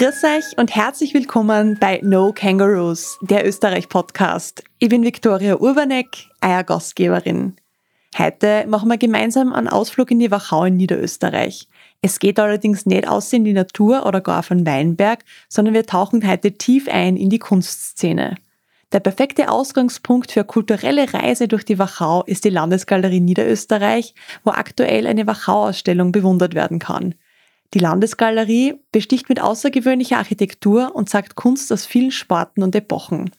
Grüß euch und herzlich willkommen bei No Kangaroos, der Österreich-Podcast. Ich bin Viktoria Urbanek, euer Gastgeberin. Heute machen wir gemeinsam einen Ausflug in die Wachau in Niederösterreich. Es geht allerdings nicht aus in die Natur oder gar den Weinberg, sondern wir tauchen heute tief ein in die Kunstszene. Der perfekte Ausgangspunkt für kulturelle Reise durch die Wachau ist die Landesgalerie Niederösterreich, wo aktuell eine Wachau-Ausstellung bewundert werden kann. Die Landesgalerie besticht mit außergewöhnlicher Architektur und zeigt Kunst aus vielen Sparten und Epochen.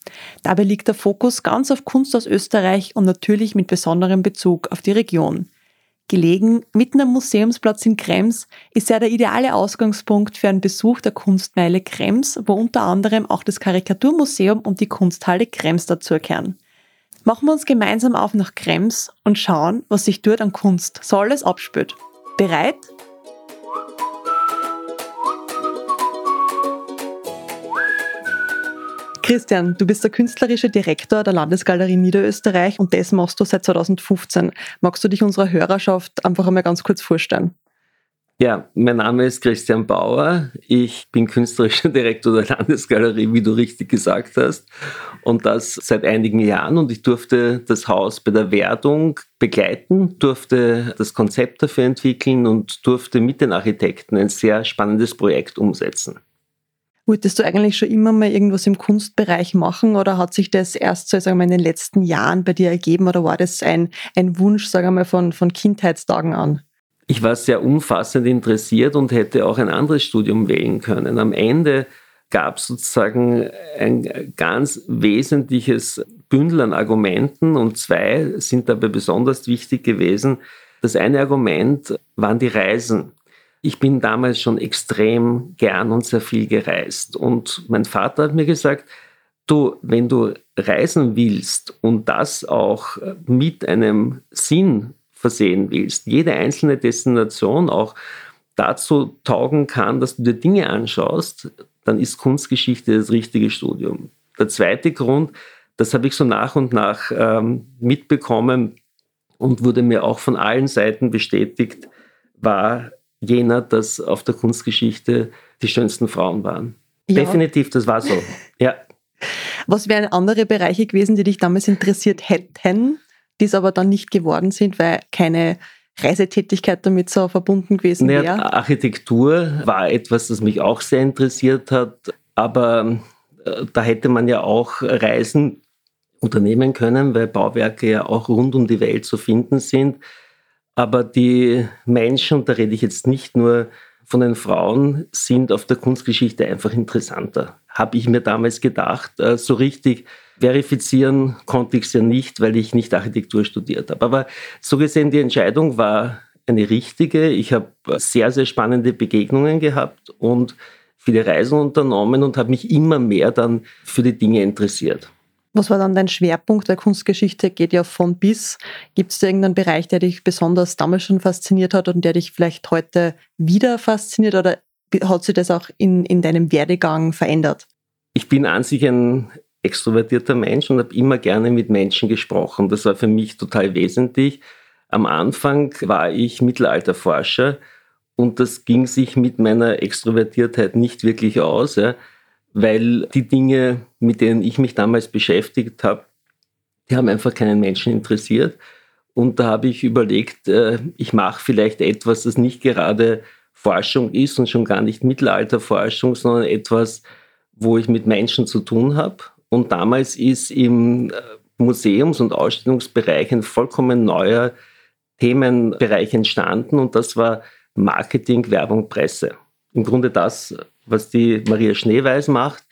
Dabei liegt der Fokus ganz auf Kunst aus Österreich und natürlich mit besonderem Bezug auf die Region. Gelegen mitten am Museumsplatz in Krems ist er der ideale Ausgangspunkt für einen Besuch der Kunstmeile Krems, wo unter anderem auch das Karikaturmuseum und die Kunsthalle Krems dazugehören. Machen wir uns gemeinsam auf nach Krems und schauen, was sich dort an Kunst so alles abspürt. Bereit? Christian, du bist der künstlerische Direktor der Landesgalerie Niederösterreich und das machst du seit 2015. Magst du dich unserer Hörerschaft einfach einmal ganz kurz vorstellen? Ja, mein Name ist Christian Bauer. Ich bin künstlerischer Direktor der Landesgalerie, wie du richtig gesagt hast. Und das seit einigen Jahren. Und ich durfte das Haus bei der Wertung begleiten, durfte das Konzept dafür entwickeln und durfte mit den Architekten ein sehr spannendes Projekt umsetzen. Wolltest du eigentlich schon immer mal irgendwas im Kunstbereich machen oder hat sich das erst so sagen wir, in den letzten Jahren bei dir ergeben oder war das ein, ein Wunsch, sagen wir von, von Kindheitstagen an? Ich war sehr umfassend interessiert und hätte auch ein anderes Studium wählen können. Am Ende gab es sozusagen ein ganz wesentliches Bündel an Argumenten und zwei sind dabei besonders wichtig gewesen. Das eine Argument waren die Reisen. Ich bin damals schon extrem gern und sehr viel gereist. Und mein Vater hat mir gesagt, du, wenn du reisen willst und das auch mit einem Sinn versehen willst, jede einzelne Destination auch dazu taugen kann, dass du dir Dinge anschaust, dann ist Kunstgeschichte das richtige Studium. Der zweite Grund, das habe ich so nach und nach ähm, mitbekommen und wurde mir auch von allen Seiten bestätigt, war jener, dass auf der Kunstgeschichte die schönsten Frauen waren. Ja. Definitiv, das war so. Ja. Was wären andere Bereiche gewesen, die dich damals interessiert hätten, die es aber dann nicht geworden sind, weil keine Reisetätigkeit damit so verbunden gewesen wäre? Naja, Architektur war etwas, das mich auch sehr interessiert hat, aber äh, da hätte man ja auch Reisen unternehmen können, weil Bauwerke ja auch rund um die Welt zu finden sind. Aber die Menschen, und da rede ich jetzt nicht nur von den Frauen, sind auf der Kunstgeschichte einfach interessanter. Habe ich mir damals gedacht. Äh, so richtig verifizieren konnte ich es ja nicht, weil ich nicht Architektur studiert habe. Aber so gesehen, die Entscheidung war eine richtige. Ich habe sehr, sehr spannende Begegnungen gehabt und viele Reisen unternommen und habe mich immer mehr dann für die Dinge interessiert. Was war dann dein Schwerpunkt? Weil Kunstgeschichte geht ja von bis. Gibt es irgendeinen Bereich, der dich besonders damals schon fasziniert hat und der dich vielleicht heute wieder fasziniert oder hat sich das auch in, in deinem Werdegang verändert? Ich bin an sich ein extrovertierter Mensch und habe immer gerne mit Menschen gesprochen. Das war für mich total wesentlich. Am Anfang war ich Mittelalterforscher und das ging sich mit meiner Extrovertiertheit nicht wirklich aus. Ja weil die Dinge, mit denen ich mich damals beschäftigt habe, die haben einfach keinen Menschen interessiert. Und da habe ich überlegt, äh, ich mache vielleicht etwas, das nicht gerade Forschung ist und schon gar nicht Mittelalterforschung, sondern etwas, wo ich mit Menschen zu tun habe. Und damals ist im äh, Museums- und Ausstellungsbereich ein vollkommen neuer Themenbereich entstanden und das war Marketing, Werbung, Presse. Im Grunde das, was die Maria Schneeweiß macht.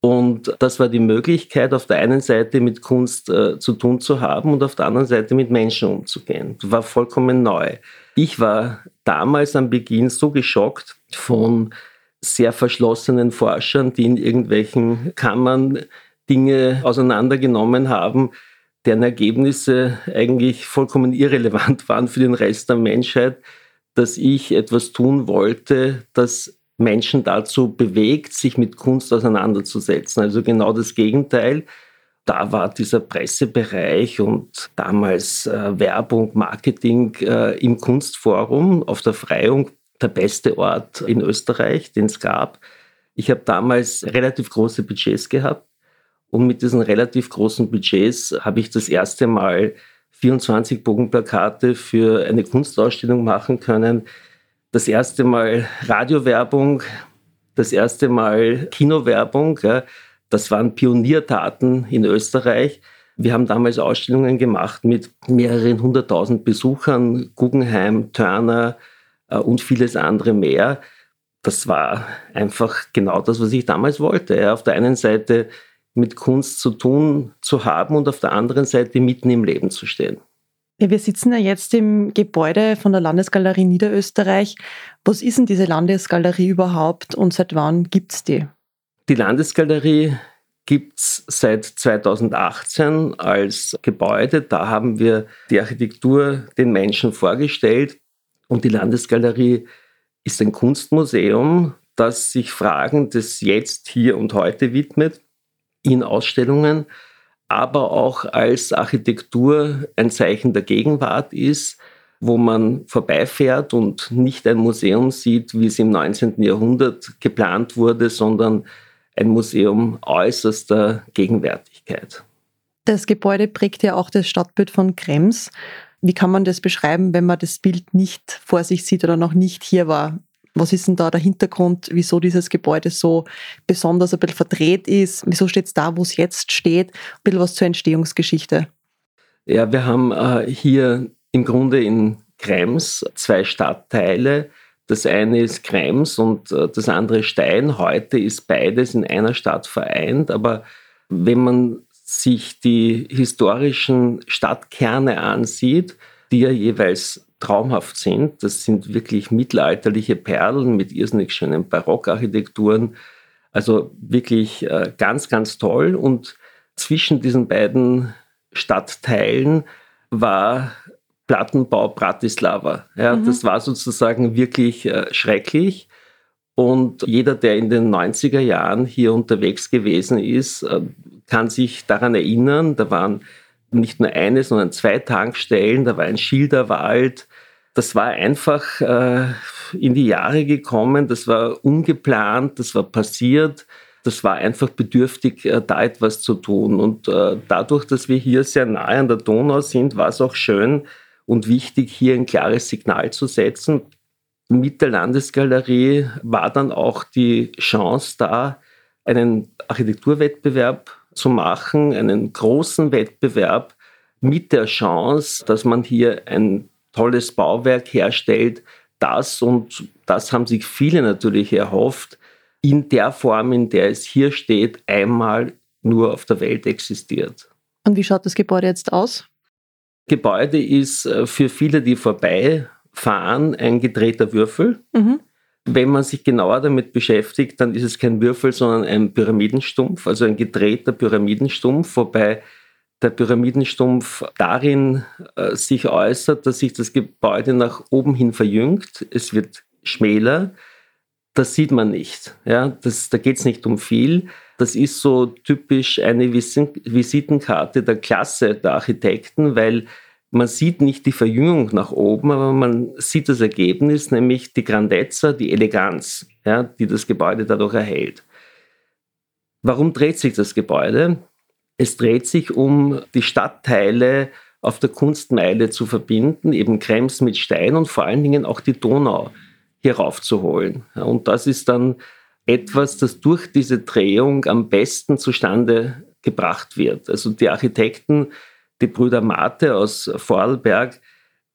Und das war die Möglichkeit, auf der einen Seite mit Kunst äh, zu tun zu haben und auf der anderen Seite mit Menschen umzugehen. Das war vollkommen neu. Ich war damals am Beginn so geschockt von sehr verschlossenen Forschern, die in irgendwelchen Kammern Dinge auseinandergenommen haben, deren Ergebnisse eigentlich vollkommen irrelevant waren für den Rest der Menschheit, dass ich etwas tun wollte, das Menschen dazu bewegt, sich mit Kunst auseinanderzusetzen. Also genau das Gegenteil. Da war dieser Pressebereich und damals äh, Werbung, Marketing äh, im Kunstforum auf der Freiung der beste Ort in Österreich, den es gab. Ich habe damals relativ große Budgets gehabt und mit diesen relativ großen Budgets habe ich das erste Mal 24 Bogenplakate für eine Kunstausstellung machen können. Das erste Mal Radiowerbung, das erste Mal Kinowerbung. Ja. Das waren Pioniertaten in Österreich. Wir haben damals Ausstellungen gemacht mit mehreren hunderttausend Besuchern, Guggenheim, Turner äh, und vieles andere mehr. Das war einfach genau das, was ich damals wollte. Ja. Auf der einen Seite mit Kunst zu tun zu haben und auf der anderen Seite mitten im Leben zu stehen. Ja, wir sitzen ja jetzt im Gebäude von der Landesgalerie Niederösterreich. Was ist denn diese Landesgalerie überhaupt und seit wann gibt es die? Die Landesgalerie gibt es seit 2018 als Gebäude. Da haben wir die Architektur den Menschen vorgestellt. Und die Landesgalerie ist ein Kunstmuseum, das sich Fragen des Jetzt, Hier und Heute widmet in Ausstellungen, aber auch als Architektur ein Zeichen der Gegenwart ist, wo man vorbeifährt und nicht ein Museum sieht, wie es im 19. Jahrhundert geplant wurde, sondern ein Museum äußerster Gegenwärtigkeit. Das Gebäude prägt ja auch das Stadtbild von Krems. Wie kann man das beschreiben, wenn man das Bild nicht vor sich sieht oder noch nicht hier war? Was ist denn da der Hintergrund, wieso dieses Gebäude so besonders ein bisschen verdreht ist? Wieso steht es da, wo es jetzt steht? Ein bisschen was zur Entstehungsgeschichte. Ja, wir haben äh, hier im Grunde in Krems zwei Stadtteile. Das eine ist Krems und äh, das andere Stein. Heute ist beides in einer Stadt vereint. Aber wenn man sich die historischen Stadtkerne ansieht, die ja jeweils traumhaft sind. Das sind wirklich mittelalterliche Perlen mit irrsinnig schönen Barockarchitekturen. Also wirklich äh, ganz, ganz toll. Und zwischen diesen beiden Stadtteilen war Plattenbau Bratislava. Ja, mhm. Das war sozusagen wirklich äh, schrecklich. Und jeder, der in den 90er Jahren hier unterwegs gewesen ist, äh, kann sich daran erinnern, da waren nicht nur eine, sondern zwei Tankstellen, da war ein Schilderwald. Das war einfach äh, in die Jahre gekommen, das war ungeplant, das war passiert, das war einfach bedürftig, äh, da etwas zu tun. Und äh, dadurch, dass wir hier sehr nahe an der Donau sind, war es auch schön und wichtig, hier ein klares Signal zu setzen. Mit der Landesgalerie war dann auch die Chance da, einen Architekturwettbewerb zu machen, einen großen Wettbewerb mit der Chance, dass man hier ein tolles Bauwerk herstellt, das und das haben sich viele natürlich erhofft, in der Form, in der es hier steht, einmal nur auf der Welt existiert. Und wie schaut das Gebäude jetzt aus? Gebäude ist äh, für viele, die vorbeifahren, ein gedrehter Würfel. Mhm. Wenn man sich genauer damit beschäftigt, dann ist es kein Würfel, sondern ein Pyramidenstumpf, also ein gedrehter Pyramidenstumpf, wobei der Pyramidenstumpf darin äh, sich äußert, dass sich das Gebäude nach oben hin verjüngt. Es wird schmäler. Das sieht man nicht. Ja? Das, da geht es nicht um viel. Das ist so typisch eine Visitenkarte der Klasse der Architekten, weil man sieht nicht die Verjüngung nach oben, aber man sieht das Ergebnis, nämlich die Grandezza, die Eleganz, ja, die das Gebäude dadurch erhält. Warum dreht sich das Gebäude? Es dreht sich um die Stadtteile auf der Kunstmeile zu verbinden, eben Krems mit Stein und vor allen Dingen auch die Donau hier raufzuholen. Und das ist dann etwas, das durch diese Drehung am besten zustande gebracht wird. Also die Architekten die Brüder Mate aus Vorarlberg,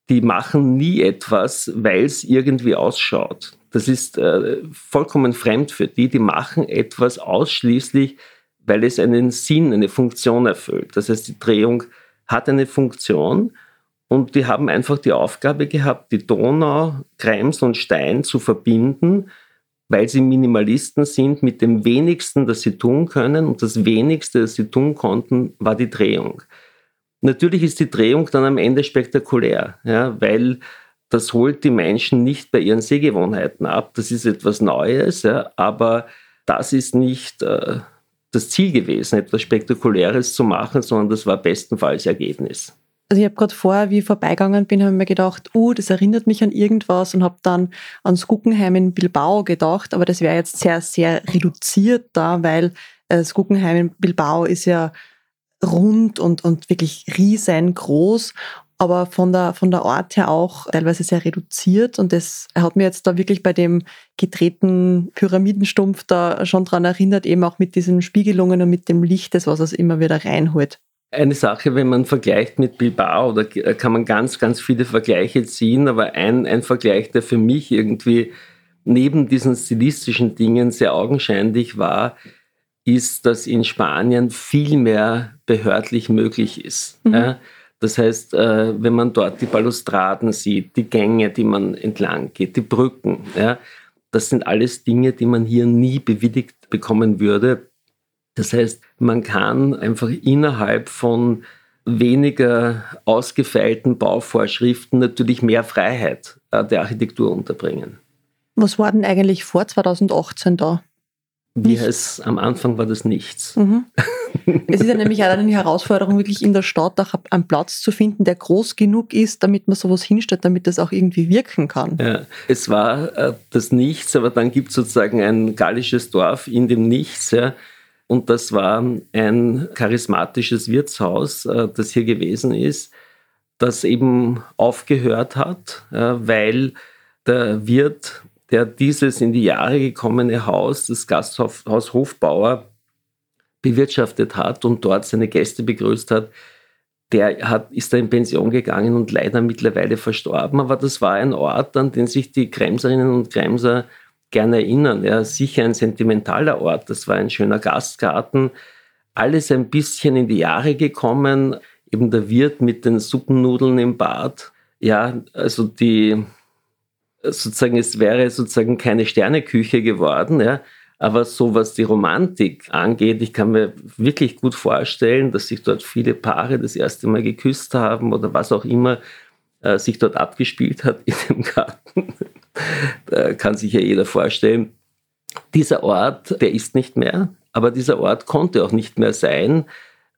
die machen nie etwas, weil es irgendwie ausschaut. Das ist äh, vollkommen fremd für die. Die machen etwas ausschließlich, weil es einen Sinn, eine Funktion erfüllt. Das heißt, die Drehung hat eine Funktion und die haben einfach die Aufgabe gehabt, die Donau, Krems und Stein zu verbinden, weil sie Minimalisten sind mit dem wenigsten, das sie tun können. Und das wenigste, das sie tun konnten, war die Drehung. Natürlich ist die Drehung dann am Ende spektakulär, ja, weil das holt die Menschen nicht bei ihren Sehgewohnheiten ab. Das ist etwas Neues, ja, aber das ist nicht äh, das Ziel gewesen, etwas Spektakuläres zu machen, sondern das war bestenfalls Ergebnis. Also ich habe gerade vorher, wie ich vorbeigegangen bin, habe ich mir gedacht, uh, das erinnert mich an irgendwas und habe dann ans Guggenheim in Bilbao gedacht, aber das wäre jetzt sehr, sehr reduziert da, weil äh, das Guggenheim in Bilbao ist ja rund und, und wirklich riesengroß aber von der, von der Art her auch teilweise sehr reduziert. Und das hat mir jetzt da wirklich bei dem gedrehten Pyramidenstumpf da schon dran erinnert, eben auch mit diesen Spiegelungen und mit dem Licht, das was es immer wieder reinholt. Eine Sache, wenn man vergleicht mit Bilbao, da kann man ganz, ganz viele Vergleiche ziehen, aber ein, ein Vergleich, der für mich irgendwie neben diesen stilistischen Dingen sehr augenscheinlich war, ist, dass in Spanien viel mehr behördlich möglich ist. Mhm. Ja? Das heißt, äh, wenn man dort die Balustraden sieht, die Gänge, die man entlang geht, die Brücken, ja, das sind alles Dinge, die man hier nie bewilligt bekommen würde. Das heißt, man kann einfach innerhalb von weniger ausgefeilten Bauvorschriften natürlich mehr Freiheit äh, der Architektur unterbringen. Was war denn eigentlich vor 2018 da? Wie es am Anfang war das nichts. Mhm. Es ist ja nämlich auch eine Herausforderung, wirklich in der Stadt auch einen Platz zu finden, der groß genug ist, damit man sowas hinstellt, damit das auch irgendwie wirken kann. Ja, es war äh, das Nichts, aber dann gibt es sozusagen ein gallisches Dorf in dem Nichts. Ja, und das war ein charismatisches Wirtshaus, äh, das hier gewesen ist, das eben aufgehört hat, äh, weil der Wirt der dieses in die Jahre gekommene Haus, das Gasthaus Hofbauer, bewirtschaftet hat und dort seine Gäste begrüßt hat, der hat, ist da in Pension gegangen und leider mittlerweile verstorben. Aber das war ein Ort, an den sich die Kremserinnen und Kremser gerne erinnern. Ja, sicher ein sentimentaler Ort. Das war ein schöner Gastgarten. Alles ein bisschen in die Jahre gekommen. Eben der Wirt mit den Suppennudeln im Bad. Ja, also die, sozusagen, es wäre sozusagen keine Sterneküche geworden, ja. Aber so was die Romantik angeht, ich kann mir wirklich gut vorstellen, dass sich dort viele Paare das erste Mal geküsst haben oder was auch immer äh, sich dort abgespielt hat in dem Garten. da kann sich ja jeder vorstellen. Dieser Ort, der ist nicht mehr, aber dieser Ort konnte auch nicht mehr sein,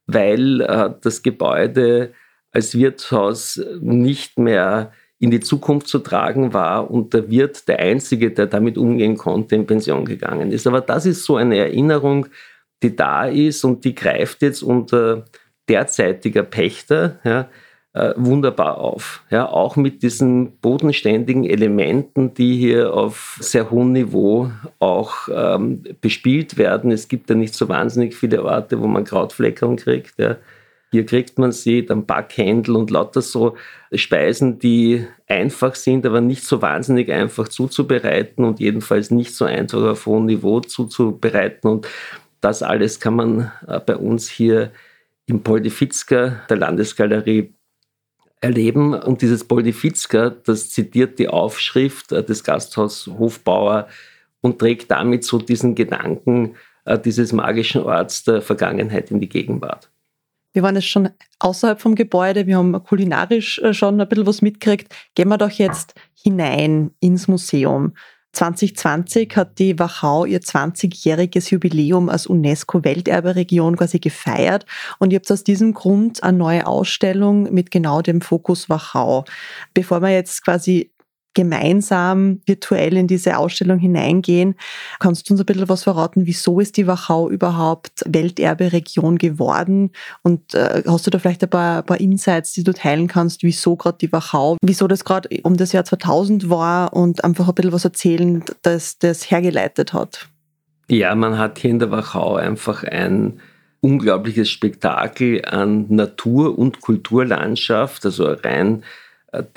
weil äh, das Gebäude als Wirtshaus nicht mehr in die Zukunft zu tragen war und der Wirt der Einzige, der damit umgehen konnte, in Pension gegangen ist. Aber das ist so eine Erinnerung, die da ist und die greift jetzt unter derzeitiger Pächter ja, äh, wunderbar auf. Ja, auch mit diesen bodenständigen Elementen, die hier auf sehr hohem Niveau auch ähm, bespielt werden. Es gibt ja nicht so wahnsinnig viele Orte, wo man Krautfleckerung kriegt. Ja. Hier kriegt man sie, dann Backhändel und lauter so Speisen, die einfach sind, aber nicht so wahnsinnig einfach zuzubereiten und jedenfalls nicht so einfach auf hohem Niveau zuzubereiten. Und das alles kann man äh, bei uns hier im Poldifitzka, der Landesgalerie, erleben. Und dieses Poldifitzka, das zitiert die Aufschrift äh, des Gasthaus Hofbauer und trägt damit so diesen Gedanken äh, dieses magischen Orts der Vergangenheit in die Gegenwart. Wir waren jetzt schon außerhalb vom Gebäude, wir haben kulinarisch äh, schon ein bisschen was mitgekriegt. Gehen wir doch jetzt hinein ins Museum. 2020 hat die Wachau ihr 20-jähriges Jubiläum als UNESCO-Welterberegion quasi gefeiert und ihr habt aus diesem Grund eine neue Ausstellung mit genau dem Fokus Wachau. Bevor wir jetzt quasi gemeinsam virtuell in diese Ausstellung hineingehen. Kannst du uns ein bisschen was verraten, wieso ist die Wachau überhaupt Welterbe-Region geworden? Und äh, hast du da vielleicht ein paar, ein paar Insights, die du teilen kannst, wieso gerade die Wachau, wieso das gerade um das Jahr 2000 war und einfach ein bisschen was erzählen, dass das hergeleitet hat? Ja, man hat hier in der Wachau einfach ein unglaubliches Spektakel an Natur- und Kulturlandschaft, also rein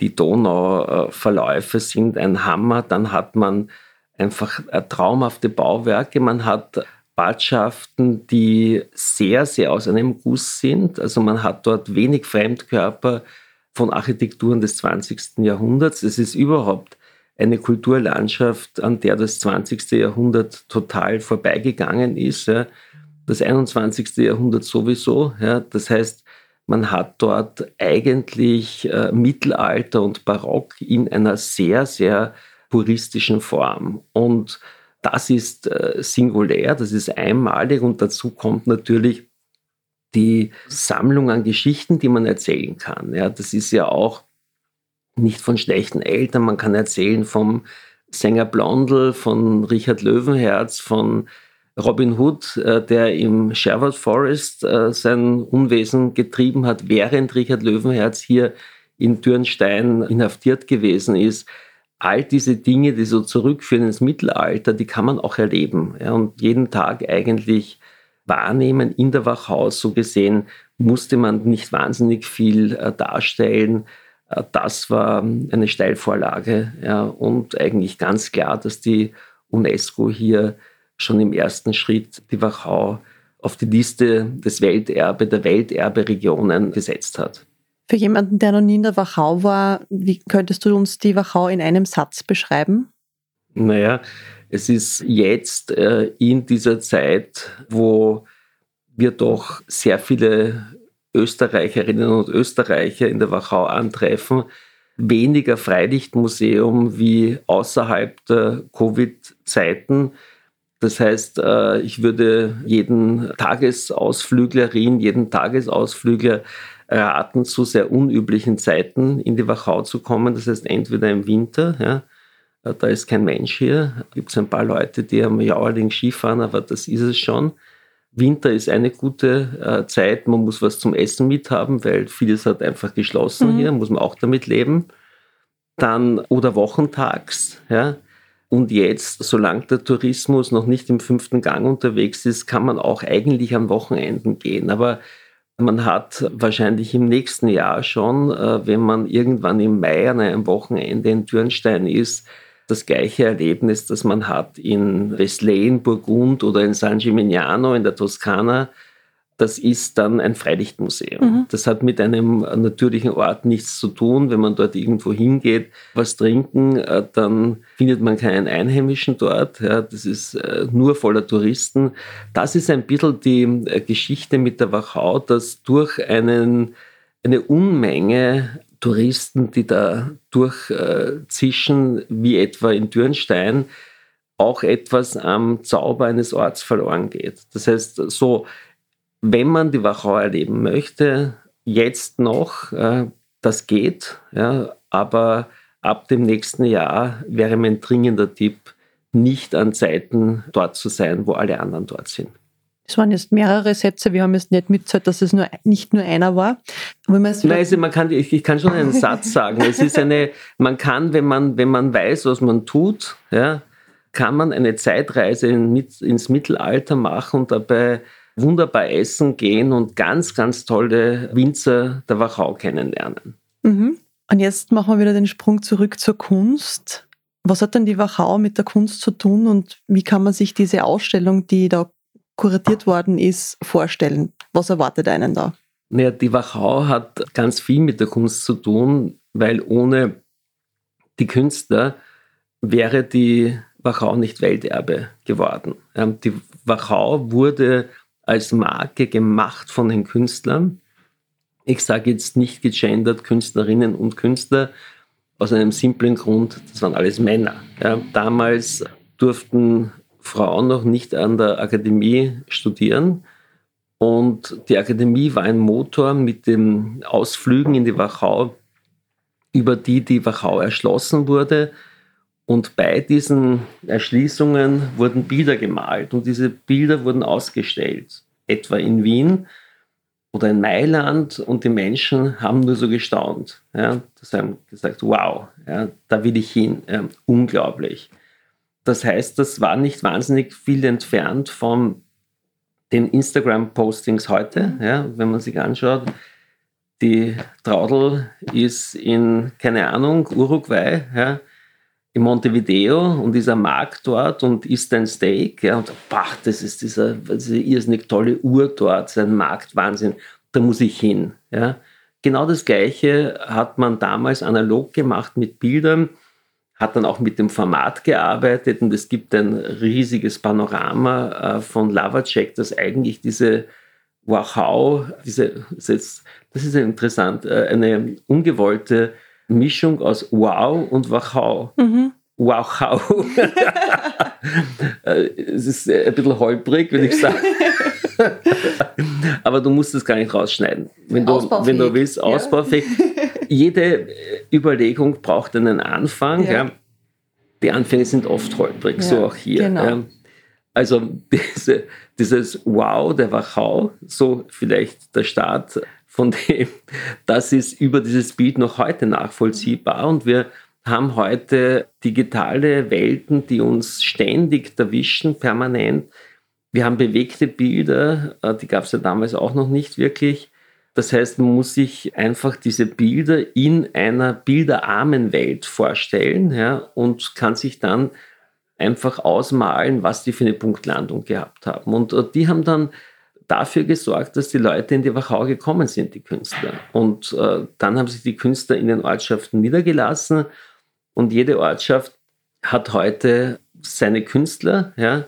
die Donauverläufe sind ein Hammer. Dann hat man einfach äh, traumhafte Bauwerke. Man hat Badschaften, die sehr, sehr aus einem Guss sind. Also man hat dort wenig Fremdkörper von Architekturen des 20. Jahrhunderts. Es ist überhaupt eine Kulturlandschaft, an der das 20. Jahrhundert total vorbeigegangen ist. Das 21. Jahrhundert sowieso. Das heißt, man hat dort eigentlich äh, Mittelalter und Barock in einer sehr, sehr puristischen Form. Und das ist äh, singulär, das ist einmalig und dazu kommt natürlich die Sammlung an Geschichten, die man erzählen kann. Ja, das ist ja auch nicht von schlechten Eltern. Man kann erzählen vom Sänger Blondel, von Richard Löwenherz, von Robin Hood, äh, der im Sherwood Forest äh, sein Unwesen getrieben hat, während Richard Löwenherz hier in Dürnstein inhaftiert gewesen ist. All diese Dinge, die so zurückführen ins Mittelalter, die kann man auch erleben ja, und jeden Tag eigentlich wahrnehmen in der Wachau. So gesehen musste man nicht wahnsinnig viel äh, darstellen. Das war eine Steilvorlage ja, und eigentlich ganz klar, dass die UNESCO hier schon im ersten Schritt die Wachau auf die Liste des Welterbe, der Welterberegionen gesetzt hat. Für jemanden, der noch nie in der Wachau war, wie könntest du uns die Wachau in einem Satz beschreiben? Naja, es ist jetzt äh, in dieser Zeit, wo wir doch sehr viele Österreicherinnen und Österreicher in der Wachau antreffen, weniger Freilichtmuseum wie außerhalb der Covid-Zeiten. Das heißt, äh, ich würde jeden Tagesausflüglerin, jeden Tagesausflügler raten, zu sehr unüblichen Zeiten in die Wachau zu kommen. Das heißt, entweder im Winter, ja, äh, da ist kein Mensch hier. Gibt es ein paar Leute, die am Jauerling Skifahren, aber das ist es schon. Winter ist eine gute äh, Zeit. Man muss was zum Essen mithaben, weil vieles hat einfach geschlossen mhm. hier, muss man auch damit leben. Dann oder wochentags, ja. Und jetzt, solange der Tourismus noch nicht im fünften Gang unterwegs ist, kann man auch eigentlich an Wochenenden gehen. Aber man hat wahrscheinlich im nächsten Jahr schon, äh, wenn man irgendwann im Mai an einem Wochenende in Dürnstein ist, das gleiche Erlebnis, das man hat in Wesley Burgund oder in San Gimignano in der Toskana, das ist dann ein Freilichtmuseum. Mhm. Das hat mit einem natürlichen Ort nichts zu tun. Wenn man dort irgendwo hingeht, was trinken, äh, dann findet man keinen Einheimischen dort. Das ist äh, nur voller Touristen. Das ist ein bisschen die äh, Geschichte mit der Wachau, dass durch einen, eine Unmenge Touristen, die da durchzischen, wie etwa in Dürnstein, auch etwas am Zauber eines Orts verloren geht. Das heißt, so wenn man die Wachau erleben möchte, jetzt noch, äh, das geht, ja, aber ab dem nächsten Jahr wäre mein dringender Tipp, nicht an Zeiten dort zu sein, wo alle anderen dort sind. Es waren jetzt mehrere Sätze, wir haben jetzt nicht mitgezählt, dass es nur, nicht nur einer war. Nein, also man kann, ich, ich, kann schon einen Satz sagen. Es ist eine, man kann, wenn man, wenn man weiß, was man tut, ja, kann man eine Zeitreise in, ins Mittelalter machen und dabei wunderbar essen gehen und ganz, ganz tolle Winzer der Wachau kennenlernen. Mhm. Und jetzt machen wir wieder den Sprung zurück zur Kunst. Was hat denn die Wachau mit der Kunst zu tun und wie kann man sich diese Ausstellung, die da kuratiert worden ist, vorstellen? Was erwartet einen da? Naja, die Wachau hat ganz viel mit der Kunst zu tun, weil ohne die Künstler wäre die Wachau nicht Welterbe geworden. Die Wachau wurde als Marke gemacht von den Künstlern. Ich sage jetzt nicht gegendert Künstlerinnen und Künstler aus einem simplen Grund, das waren alles Männer. Ja, damals durften Frauen noch nicht an der Akademie studieren. Und die Akademie war ein Motor mit den Ausflügen in die Wachau, über die die Wachau erschlossen wurde. Und bei diesen Erschließungen wurden Bilder gemalt und diese Bilder wurden ausgestellt, etwa in Wien oder in Mailand und die Menschen haben nur so gestaunt. Ja, das haben gesagt, wow, ja, da will ich hin, ja, unglaublich. Das heißt, das war nicht wahnsinnig viel entfernt von den Instagram-Postings heute, ja, wenn man sich anschaut. Die Traudel ist in, keine Ahnung, Uruguay, ja, in Montevideo und am Markt dort und isst ein Steak. Ja, und bach, das ist dieser, diese irrsinnig tolle Uhr dort, sein Markt, Wahnsinn, da muss ich hin. Ja. Genau das Gleiche hat man damals analog gemacht mit Bildern, hat dann auch mit dem Format gearbeitet und es gibt ein riesiges Panorama äh, von Lavacek, das eigentlich diese Wachau, diese, das ist, das ist interessant, äh, eine ungewollte Mischung aus Wow und Wachau. Mhm. Wachau. Äh, es ist ein bisschen holprig, würde ich sagen. Aber du musst es gar nicht rausschneiden. Wenn du, wenn du willst, ausbaufähig. Ja. Jede Überlegung braucht einen Anfang. Ja. ja. Die Anfänge sind oft holprig, so auch hier. Genau. Also diese, dieses Wow der Wachau, so vielleicht der Start von dem, das ist über dieses Bild noch heute nachvollziehbar und wir haben heute digitale Welten, die uns ständig erwischen, permanent. Wir haben bewegte Bilder, äh, die gab es ja damals auch noch nicht wirklich. Das heißt, man muss sich einfach diese Bilder in einer bilderarmen Welt vorstellen ja, und kann sich dann einfach ausmalen, was die für eine Punktlandung gehabt haben. Und äh, die haben dann dafür gesorgt, dass die Leute in die Wachau gekommen sind, die Künstler. Und äh, dann haben sich die Künstler in den Ortschaften niedergelassen und jede Ortschaft hat heute seine Künstler, ja,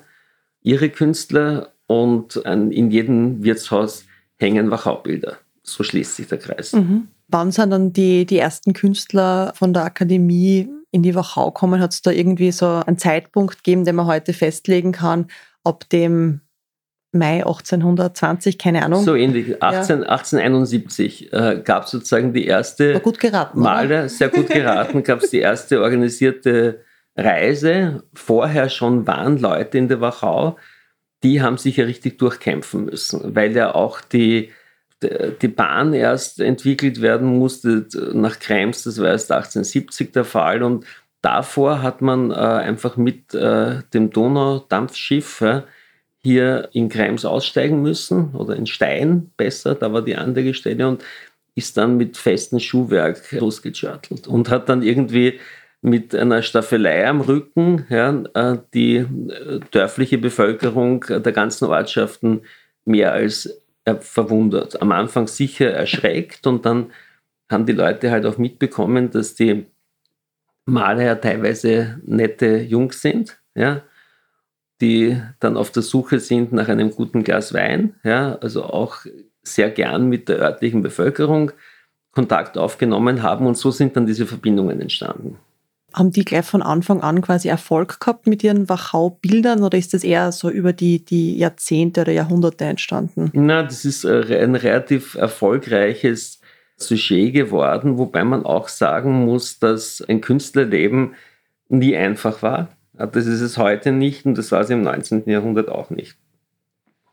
ihre Künstler und in jedem Wirtshaus hängen Wachaubilder. So schließt sich der Kreis. Mhm. Wann sind dann die, die ersten Künstler von der Akademie in die Wachau kommen? Hat es da irgendwie so einen Zeitpunkt gegeben, den man heute festlegen kann, ab dem Mai 1820, keine Ahnung. So ähnlich. 18, ja. 1871 äh, gab es sozusagen die erste. War gut geraten. Maler, sehr gut geraten, gab es die erste organisierte Reise. Vorher schon waren Leute in der Wachau, die haben sich ja richtig durchkämpfen müssen, weil ja auch die, die Bahn erst entwickelt werden musste nach Krems, das war erst 1870 der Fall und davor hat man äh, einfach mit äh, dem Donaudampfschiff hier in Krems aussteigen müssen oder in Stein besser, da war die andere Stelle und ist dann mit festem Schuhwerk losgechörtelt und hat dann irgendwie mit einer Staffelei am Rücken ja, äh, die äh, dörfliche Bevölkerung der ganzen Ortschaften mehr als verwundert. Am Anfang sicher erschreckt und dann haben die Leute halt auch mitbekommen, dass die Maler ja teilweise nette Jungs sind, ja, die dann auf der Suche sind nach einem guten Glas Wein, ja, also auch sehr gern mit der örtlichen Bevölkerung Kontakt aufgenommen haben und so sind dann diese Verbindungen entstanden. Haben die gleich von Anfang an quasi Erfolg gehabt mit ihren Wachau-Bildern oder ist das eher so über die, die Jahrzehnte oder Jahrhunderte entstanden? Na, das ist äh, ein relativ erfolgreiches Sujet geworden, wobei man auch sagen muss, dass ein Künstlerleben nie einfach war. Das ist es heute nicht und das war es im 19. Jahrhundert auch nicht.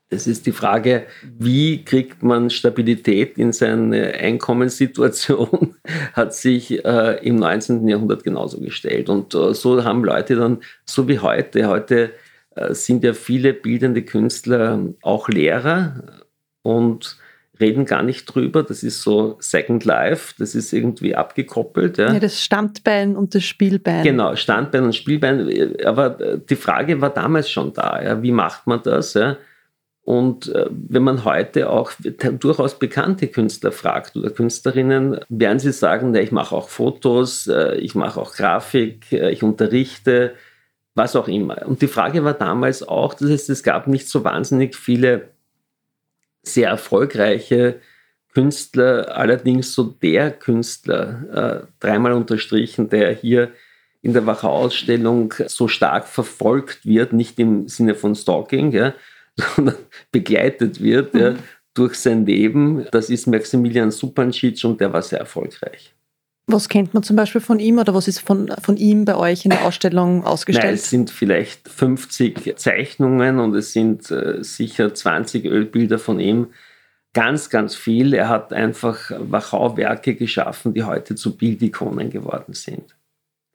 Es ist die Frage, wie kriegt man Stabilität in seine Einkommenssituation, hat sich äh, im 19. Jahrhundert genauso gestellt. Und äh, so haben Leute dann, so wie heute, heute äh, sind ja viele bildende Künstler auch Lehrer und reden gar nicht drüber. Das ist so Second Life, das ist irgendwie abgekoppelt. Ja, ja das Standbein und das Spielbein. Genau, Standbein und Spielbein. Aber die Frage war damals schon da. Ja, wie macht man das? Ja? Und äh, wenn man heute auch durchaus bekannte Künstler fragt oder Künstlerinnen, werden sie sagen, na, ich mache auch Fotos, äh, ich mache auch Grafik, äh, ich unterrichte, was auch immer. Und die Frage war damals auch, das heißt, es gab nicht so wahnsinnig viele sehr erfolgreiche Künstler, allerdings so der Künstler, äh, dreimal unterstrichen, der hier in der Wachau-Ausstellung so stark verfolgt wird, nicht im Sinne von Stalking, ja, sondern begleitet wird mhm. ja, durch sein Leben. Das ist Maximilian Supancic und der war sehr erfolgreich. Was kennt man zum Beispiel von ihm oder was ist von, von ihm bei euch in der Ausstellung ausgestellt? Nein, es sind vielleicht 50 Zeichnungen und es sind äh, sicher 20 Ölbilder von ihm. Ganz, ganz viel. Er hat einfach Wachau-Werke geschaffen, die heute zu Bildikonen geworden sind.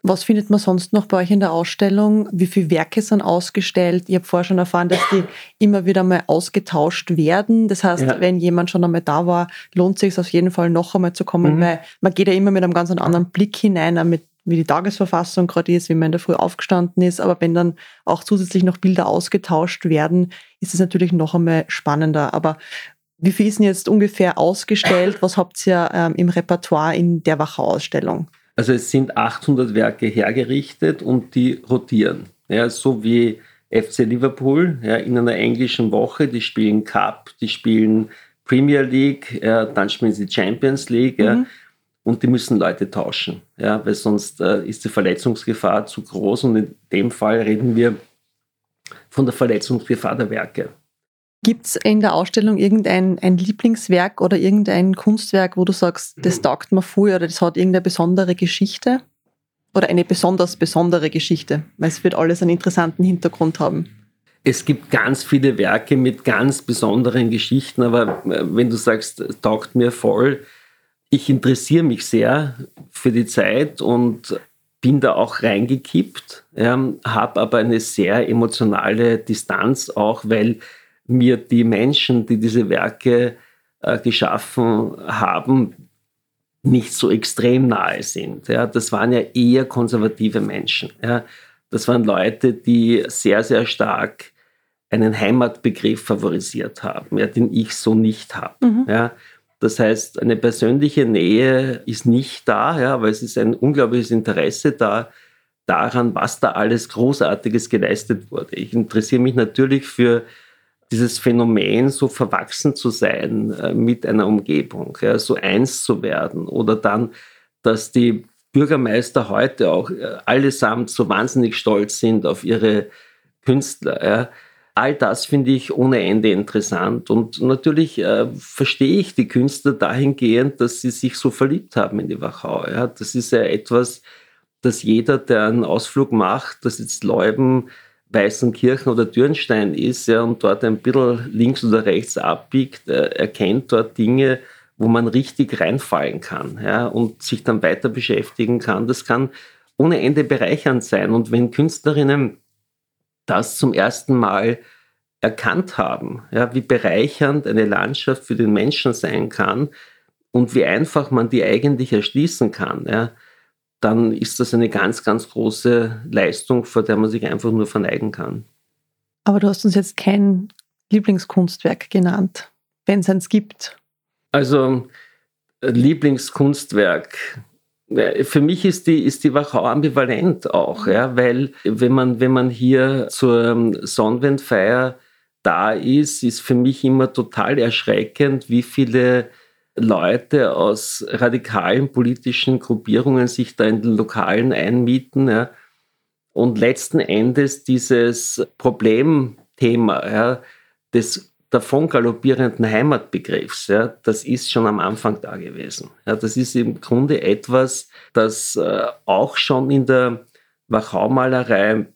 Was findet man sonst noch bei euch in der Ausstellung? Wie viele Werke sind ausgestellt? Ich habe vorher schon erfahren, dass die immer wieder mal ausgetauscht werden. Das heißt, ja. wenn jemand schon einmal da war, lohnt sich es auf jeden Fall noch einmal zu kommen, mhm. weil man geht ja immer mit einem ganz anderen Blick hinein, mit wie die Tagesverfassung gerade ist, wie man in der Früh aufgestanden ist. Aber wenn dann auch zusätzlich noch Bilder ausgetauscht werden, ist es natürlich noch einmal spannender. Aber wie viel ist denn jetzt ungefähr ausgestellt? Was habt ihr ähm, im Repertoire in der Wachau-Ausstellung? Also es sind 800 Werke hergerichtet und die rotieren. Ja, so wie FC Liverpool ja, in einer englischen Woche, die spielen Cup, die spielen Premier League, ja, dann spielen sie Champions League. Mhm. und die müssen Leute tauschen, ja, weil sonst äh, ist die Verletzungsgefahr zu groß und in dem Fall reden wir von der Verletzungsgefahr der Werke. Gibt es in der Ausstellung irgendein ein Lieblingswerk oder irgendein Kunstwerk, wo du sagst, das taugt mir voll oder das hat irgendeine besondere Geschichte? Oder eine besonders besondere Geschichte, weil es wird alles einen interessanten Hintergrund haben. Es gibt ganz viele Werke mit ganz besonderen Geschichten, aber äh, wenn du sagst, taugt mir voll, ich interessiere mich sehr für die Zeit und bin da auch reingekippt, ja, habe aber eine sehr emotionale Distanz auch, weil mir die Menschen, die diese Werke äh, geschaffen haben, nicht so extrem nahe sind. Ja. Das waren ja eher konservative Menschen. Ja. Das waren Leute, die sehr, sehr stark einen Heimatbegriff favorisiert haben, ja, den ich so nicht habe. Mhm. Ja. Das heißt, eine persönliche Nähe ist nicht da, ja, aber es ist ein unglaubliches Interesse da daran, was da alles Großartiges geleistet wurde. Ich interessiere mich natürlich für dieses Phänomen, so verwachsen zu sein äh, mit einer Umgebung, ja, so eins zu werden oder dann, dass die Bürgermeister heute auch äh, allesamt so wahnsinnig stolz sind auf ihre Künstler. Ja. All das finde ich ohne Ende interessant. Und natürlich äh, verstehe ich die Künstler dahingehend, dass sie sich so verliebt haben in die Wachau. Ja. Das ist ja etwas, das jeder, der einen Ausflug macht, das jetzt Leuben, Weißenkirchen oder Dürnstein ist ja, und dort ein bisschen links oder rechts abbiegt, äh, erkennt dort Dinge, wo man richtig reinfallen kann ja, und sich dann weiter beschäftigen kann. Das kann ohne Ende bereichernd sein. Und wenn Künstlerinnen das zum ersten Mal erkannt haben, ja, wie bereichernd eine Landschaft für den Menschen sein kann und wie einfach man die eigentlich erschließen kann, ja, dann ist das eine ganz, ganz große Leistung, vor der man sich einfach nur verneigen kann. Aber du hast uns jetzt kein Lieblingskunstwerk genannt, wenn es eins gibt. Also äh, Lieblingskunstwerk. Für mich ist die, ist die Wachau ambivalent auch, ja, weil wenn man, wenn man hier zur ähm, Sonnenwendfeier da ist, ist für mich immer total erschreckend, wie viele Leute aus radikalen politischen Gruppierungen sich da in den Lokalen einmieten ja, und letzten Endes dieses Problemthema ja, des davon galoppierenden Heimatbegriffs, ja, das ist schon am Anfang da gewesen. Ja, das ist im Grunde etwas, das äh, auch schon in der Wachau-Malerei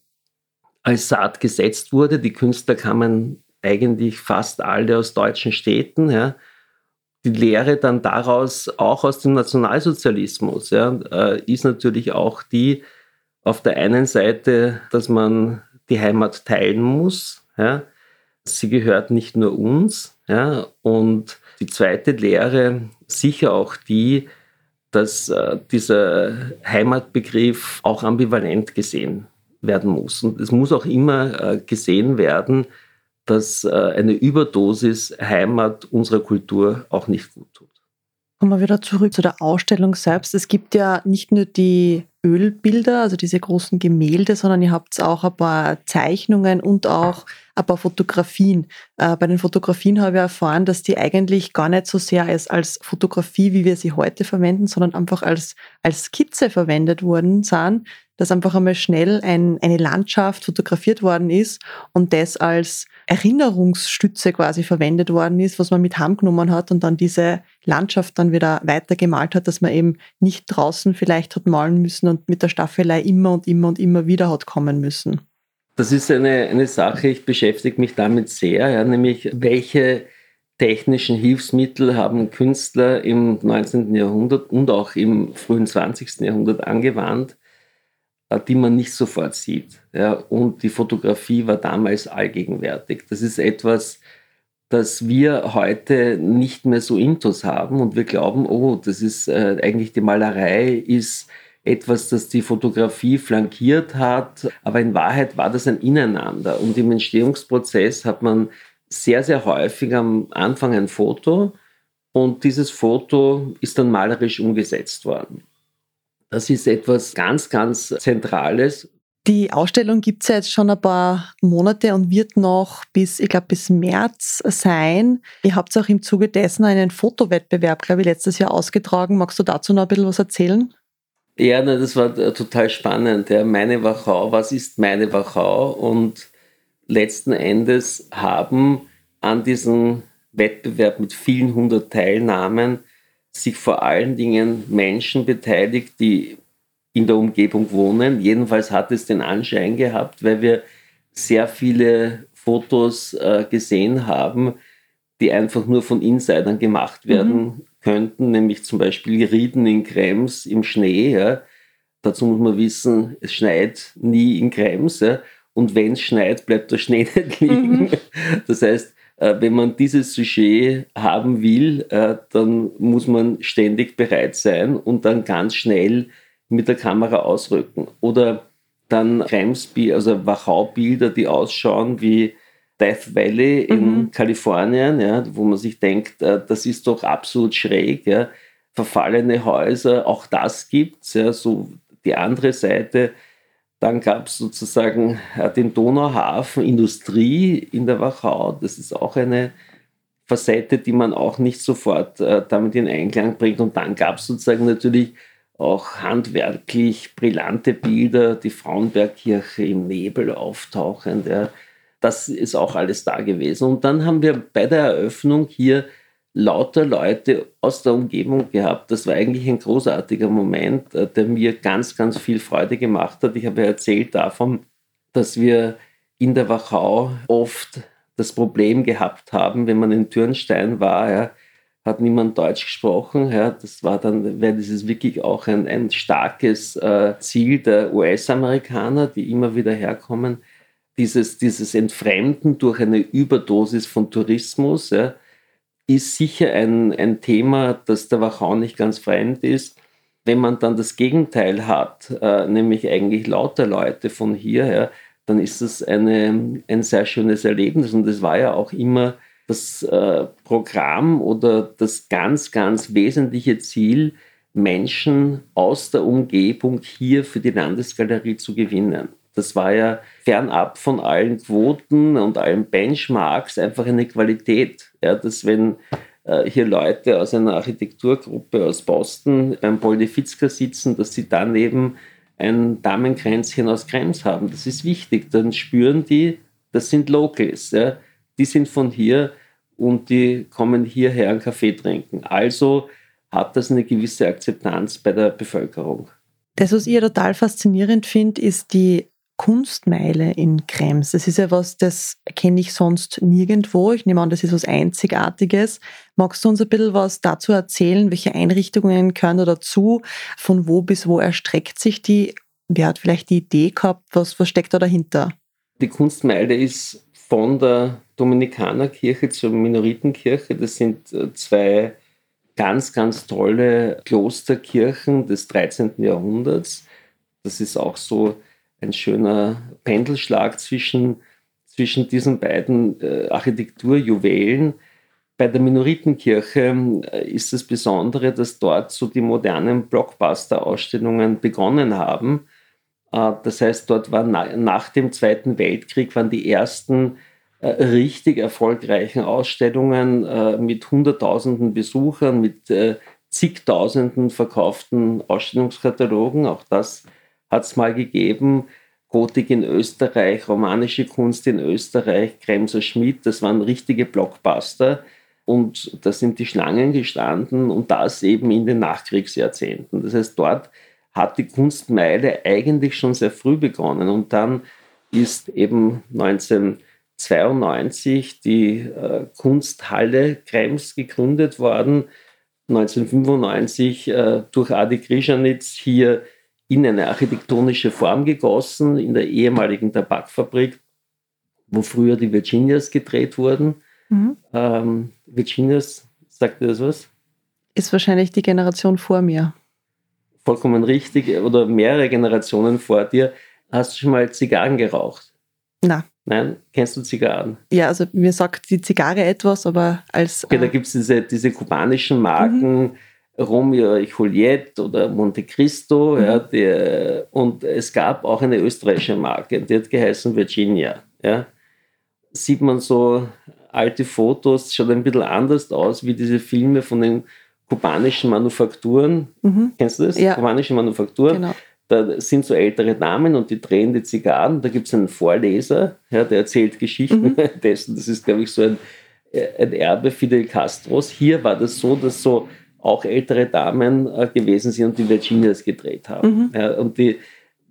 als Saat gesetzt wurde. Die Künstler kamen eigentlich fast alle aus deutschen Städten. Ja, die Lehre dann daraus auch aus dem Nationalsozialismus ja, äh, ist natürlich auch die, auf der einen Seite, dass man die Heimat teilen muss. Ja. Sie gehört nicht nur uns. Ja. Und die zweite Lehre, sicher auch die, dass äh, dieser Heimatbegriff auch ambivalent gesehen werden muss. Und es muss auch immer äh, gesehen werden, dass äh, eine Überdosis Heimat unserer Kultur auch nicht gut tut. Kommen wir wieder zurück zu der Ausstellung selbst. Es gibt ja nicht nur die Ölbilder, also diese großen Gemälde, sondern ihr habt auch ein paar Zeichnungen und auch ein paar Fotografien. Äh, bei den Fotografien habe ich erfahren, dass die eigentlich gar nicht so sehr als, als Fotografie, wie wir sie heute verwenden, sondern einfach als, als Skizze verwendet worden sind, dass einfach einmal schnell ein, eine Landschaft fotografiert worden ist und das als Erinnerungsstütze quasi verwendet worden ist, was man mit heimgenommen hat und dann diese Landschaft dann wieder weiter gemalt hat, dass man eben nicht draußen vielleicht hat malen müssen und mit der Staffelei immer und immer und immer wieder hat kommen müssen. Das ist eine, eine Sache, ich beschäftige mich damit sehr, ja, nämlich welche technischen Hilfsmittel haben Künstler im 19. Jahrhundert und auch im frühen 20. Jahrhundert angewandt, die man nicht sofort sieht. Ja, und die Fotografie war damals allgegenwärtig. Das ist etwas, das wir heute nicht mehr so intus haben und wir glauben, oh, das ist äh, eigentlich die Malerei ist etwas, das die Fotografie flankiert hat, aber in Wahrheit war das ein Ineinander und im Entstehungsprozess hat man sehr, sehr häufig am Anfang ein Foto und dieses Foto ist dann malerisch umgesetzt worden. Das ist etwas ganz, ganz Zentrales. Die Ausstellung gibt es ja jetzt schon ein paar Monate und wird noch bis, ich glaube, bis März sein. Ihr habt auch im Zuge dessen einen Fotowettbewerb, glaube ich, letztes Jahr ausgetragen. Magst du dazu noch ein bisschen was erzählen? Ja, na, das war äh, total spannend. Ja. Meine Wachau, was ist meine Wachau? Und letzten Endes haben an diesem Wettbewerb mit vielen hundert Teilnahmen sich vor allen Dingen Menschen beteiligt, die in der Umgebung wohnen. Jedenfalls hat es den Anschein gehabt, weil wir sehr viele Fotos äh, gesehen haben, die einfach nur von Insidern gemacht werden mhm. könnten, nämlich zum Beispiel Rieden in Krems im Schnee. Ja. Dazu muss man wissen, es schneit nie in Krems. Ja. Und wenn es schneit, bleibt der Schnee nicht liegen. Mhm. Das heißt, wenn man dieses Sujet haben will, äh, dann muss man ständig bereit sein und dann ganz schnell mit der Kamera ausrücken. Oder dann Kremsbi, also Wachau-Bilder, die ausschauen wie Death Valley in mhm. Kalifornien, ja, wo man sich denkt, äh, das ist doch absolut schräg. Ja. Verfallene Häuser, auch das gibt es. Ja, so die andere Seite. Dann gab es sozusagen äh, den Donauhafen Industrie in der Wachau. Das ist auch eine Facette, die man auch nicht sofort äh, damit in Einklang bringt. Und dann gab es sozusagen natürlich auch handwerklich brillante Bilder, die Frauenbergkirche im Nebel auftauchend. Ja. Das ist auch alles da gewesen. Und dann haben wir bei der Eröffnung hier lauter Leute aus der Umgebung gehabt. Das war eigentlich ein großartiger Moment, äh, der mir ganz, ganz viel Freude gemacht hat. Ich habe erzählt davon, dass wir in der Wachau oft das Problem gehabt haben, wenn man in Türnstein war, ja, hat niemand Deutsch gesprochen. Ja, das war dann, weil das ist wirklich auch ein, ein starkes äh, Ziel der US-Amerikaner, die immer wieder herkommen. Dieses, dieses Entfremden durch eine Überdosis von Tourismus ja, ist sicher ein, ein Thema, das der Wachau nicht ganz fremd ist. Wenn man dann das Gegenteil hat, äh, nämlich eigentlich lauter Leute von hier, ja, dann ist das eine, ein sehr schönes Erlebnis. Und das war ja auch immer das äh, Programm oder das ganz, ganz wesentliche Ziel, Menschen aus der Umgebung hier für die Landesgalerie zu gewinnen. Das war ja fernab von allen Quoten und allen Benchmarks einfach eine Qualität. Ja, dass wenn äh, hier Leute aus einer Architekturgruppe aus Boston beim Polde Fitzker sitzen, dass sie daneben ein Damenkränzchen aus Krems haben. Das ist wichtig. Dann spüren die, das sind Locals. Ja. Die sind von hier und die kommen hierher einen Kaffee trinken. Also hat das eine gewisse Akzeptanz bei der Bevölkerung. Das, was ich total faszinierend finde, ist die Kunstmeile in Krems. Das ist ja was, das kenne ich sonst nirgendwo. Ich nehme an, das ist was Einzigartiges. Magst du uns ein bisschen was dazu erzählen? Welche Einrichtungen gehören da dazu? Von wo bis wo erstreckt sich die? Wer hat vielleicht die Idee gehabt? Was, was steckt da dahinter? Die Kunstmeile ist von der Dominikanerkirche zur Minoritenkirche. Das sind äh, zwei ganz, ganz tolle Klosterkirchen des 13. Jahrhunderts. Das ist auch so ein schöner Pendelschlag zwischen, zwischen diesen beiden äh, Architekturjuwelen. Bei der Minoritenkirche äh, ist das Besondere, dass dort so die modernen Blockbuster-Ausstellungen begonnen haben. Äh, das heißt, dort waren na, nach dem Zweiten Weltkrieg waren die ersten äh, richtig erfolgreichen Ausstellungen äh, mit Hunderttausenden Besuchern, mit äh, zigtausenden verkauften Ausstellungskatalogen. Auch das hat es mal gegeben. Gotik in Österreich, romanische Kunst in Österreich, Kremser Schmidt, das waren richtige Blockbuster. Und da sind die Schlangen gestanden und das eben in den Nachkriegsjahrzehnten. Das heißt, dort hat die Kunstmeile eigentlich schon sehr früh begonnen. Und dann ist eben 1992 die äh, Kunsthalle Krems gegründet worden. 1995 äh, durch Adi Krishanitz hier in eine architektonische Form gegossen, in der ehemaligen Tabakfabrik, wo früher die Virginias gedreht wurden. Mhm. Ähm, Virginias, sagt ihr das was? Ist wahrscheinlich die Generation vor mir. Vollkommen richtig, oder mehrere Generationen vor dir. Hast du schon mal Zigarren geraucht? Na. Nein, kennst du Zigarren? Ja, also mir sagt die Zigarre etwas, aber als. Okay, äh, da gibt es diese, diese kubanischen Marken. Mhm Romeo und Juliet oder Monte Cristo. Mhm. Ja, die, und es gab auch eine österreichische Marke, die hat geheißen Virginia. Ja. Sieht man so alte Fotos, schaut ein bisschen anders aus wie diese Filme von den kubanischen Manufakturen. Mhm. Kennst du das? Ja. Kubanische Manufakturen. Genau. Da sind so ältere Damen und die drehen die Zigarren. Da gibt es einen Vorleser, ja, der erzählt Geschichten mhm. dessen. Das ist, glaube ich, so ein ein Erbe Fidel Castros. Hier war das so, dass so auch ältere Damen äh, gewesen sind und die Virginias gedreht haben. Mhm. Ja, und die,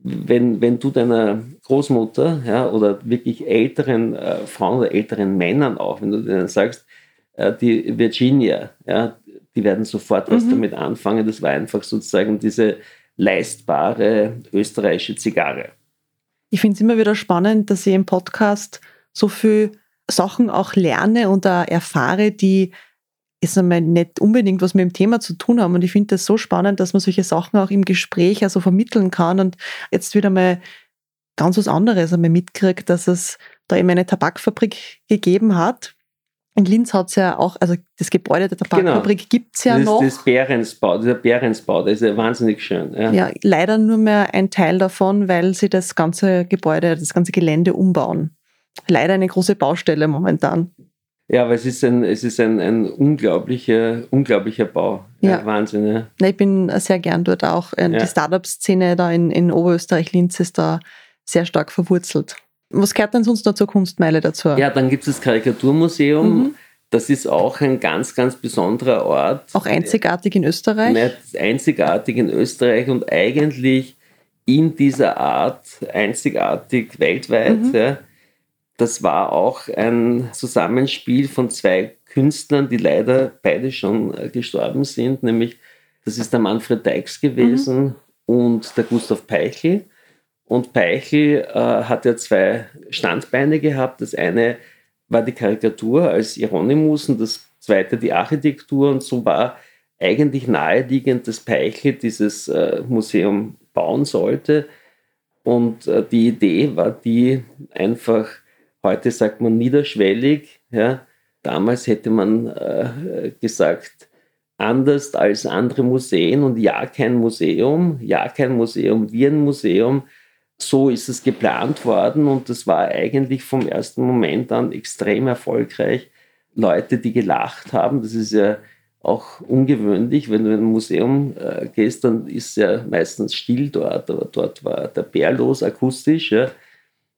wenn, wenn du deiner Großmutter ja, oder wirklich älteren äh, Frauen oder älteren Männern auch, wenn du denen sagst, äh, die Virginia, ja, die werden sofort was mhm. damit anfangen. Das war einfach sozusagen diese leistbare österreichische Zigarre. Ich finde es immer wieder spannend, dass ich im Podcast so viel Sachen auch lerne und da erfahre, die ist einmal nicht unbedingt was mit dem Thema zu tun haben. Und ich finde das so spannend, dass man solche Sachen auch im Gespräch also vermitteln kann und jetzt wieder mal ganz was anderes einmal mitkriegt, dass es da eben eine Tabakfabrik gegeben hat. In Linz hat es ja auch, also das Gebäude der Tabakfabrik genau. gibt es ja das, noch. Das Behrensbau, dieser Behrensbau, der ist ja wahnsinnig schön. Ja. ja, leider nur mehr ein Teil davon, weil sie das ganze Gebäude, das ganze Gelände umbauen. Leider eine große Baustelle momentan. Ja, aber es ist ein, es ist ein, ein unglaublicher, unglaublicher Bau. Ja. ja Wahnsinn. Ja. Ich bin sehr gern dort auch. Äh, die ja. Startup-Szene da in, in Oberösterreich-Linz ist da sehr stark verwurzelt. Was gehört denn sonst noch zur Kunstmeile dazu? Ja, dann gibt es das Karikaturmuseum. Mhm. Das ist auch ein ganz, ganz besonderer Ort. Auch einzigartig in Österreich? Nicht einzigartig in Österreich und eigentlich in dieser Art einzigartig weltweit. Mhm. Ja das war auch ein Zusammenspiel von zwei Künstlern, die leider beide schon äh, gestorben sind, nämlich das ist der Manfred Deix gewesen mhm. und der Gustav Peichel. Und Peichel äh, hat ja zwei Standbeine gehabt. Das eine war die Karikatur als Hieronymus und das zweite die Architektur. Und so war eigentlich naheliegend, dass Peichel dieses äh, Museum bauen sollte. Und äh, die Idee war die, einfach Heute sagt man niederschwellig. Ja. Damals hätte man äh, gesagt, anders als andere Museen und ja kein Museum, ja kein Museum wie ein Museum. So ist es geplant worden und das war eigentlich vom ersten Moment an extrem erfolgreich. Leute, die gelacht haben, das ist ja auch ungewöhnlich, wenn du in ein Museum äh, gehst, dann ist ja meistens still dort, aber dort war der Bär los akustisch. Ja.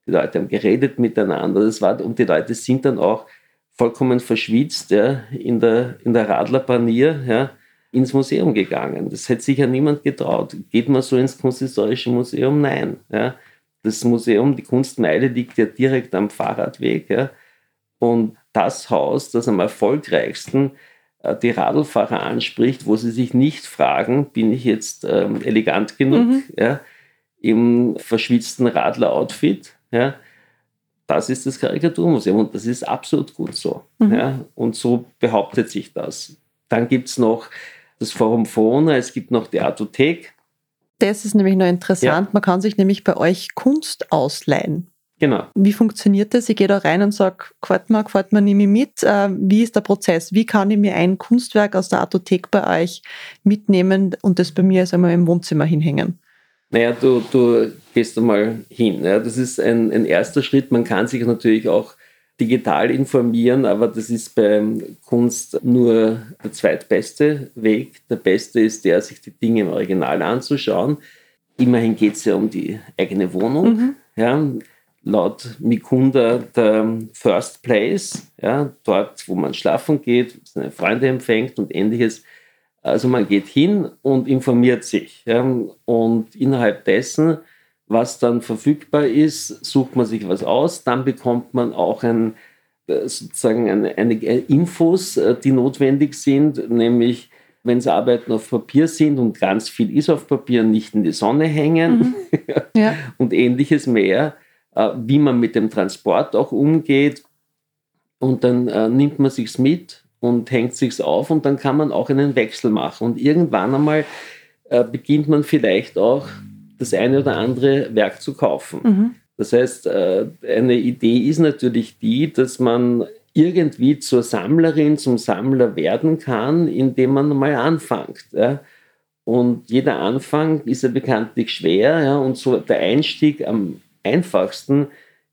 Die Leute haben geredet miteinander. Das war, und die Leute sind dann auch vollkommen verschwitzt ja, in der, in der Radlerpanier ja, ins Museum gegangen. Das hätte sich ja niemand getraut. Geht man so ins Kunsthistorische Museum? Nein. Ja. Das Museum, die Kunstmeile, liegt ja direkt am Fahrradweg. Ja. Und das Haus, das am erfolgreichsten äh, die Radlfahrer anspricht, wo sie sich nicht fragen, bin ich jetzt ähm, elegant genug mhm. ja, im verschwitzten Radler-Outfit, ja, das ist das Karikaturmuseum und das ist absolut gut so. Mhm. Ja, und so behauptet sich das. Dann gibt es noch das Forum Fauna, es gibt noch die Artothek. Das ist nämlich noch interessant. Ja. Man kann sich nämlich bei euch Kunst ausleihen. Genau. Wie funktioniert das? Ich gehe da rein und sage, gefällt mir, gefällt mir, nehme ich mit. Äh, wie ist der Prozess? Wie kann ich mir ein Kunstwerk aus der Artothek bei euch mitnehmen und das bei mir also einmal im Wohnzimmer hinhängen? Naja, du, du gehst einmal hin. Ja. Das ist ein, ein erster Schritt. Man kann sich natürlich auch digital informieren, aber das ist bei Kunst nur der zweitbeste Weg. Der beste ist der, sich die Dinge im Original anzuschauen. Immerhin geht es ja um die eigene Wohnung. Mhm. Ja. Laut Mikunda der First Place, ja, dort, wo man schlafen geht, seine Freunde empfängt und ähnliches. Also man geht hin und informiert sich. Ja, und innerhalb dessen, was dann verfügbar ist, sucht man sich was aus. Dann bekommt man auch ein, äh, sozusagen eine, eine Infos, äh, die notwendig sind, nämlich wenn es Arbeiten auf Papier sind und ganz viel ist auf Papier, nicht in die Sonne hängen mhm. ja. und ähnliches mehr, äh, wie man mit dem Transport auch umgeht. Und dann äh, nimmt man sich's mit und hängt sich's auf und dann kann man auch einen Wechsel machen. Und irgendwann einmal äh, beginnt man vielleicht auch das eine oder andere Werk zu kaufen. Mhm. Das heißt, äh, eine Idee ist natürlich die, dass man irgendwie zur Sammlerin, zum Sammler werden kann, indem man mal anfängt. Ja? Und jeder Anfang ist ja bekanntlich schwer ja? und so der Einstieg am einfachsten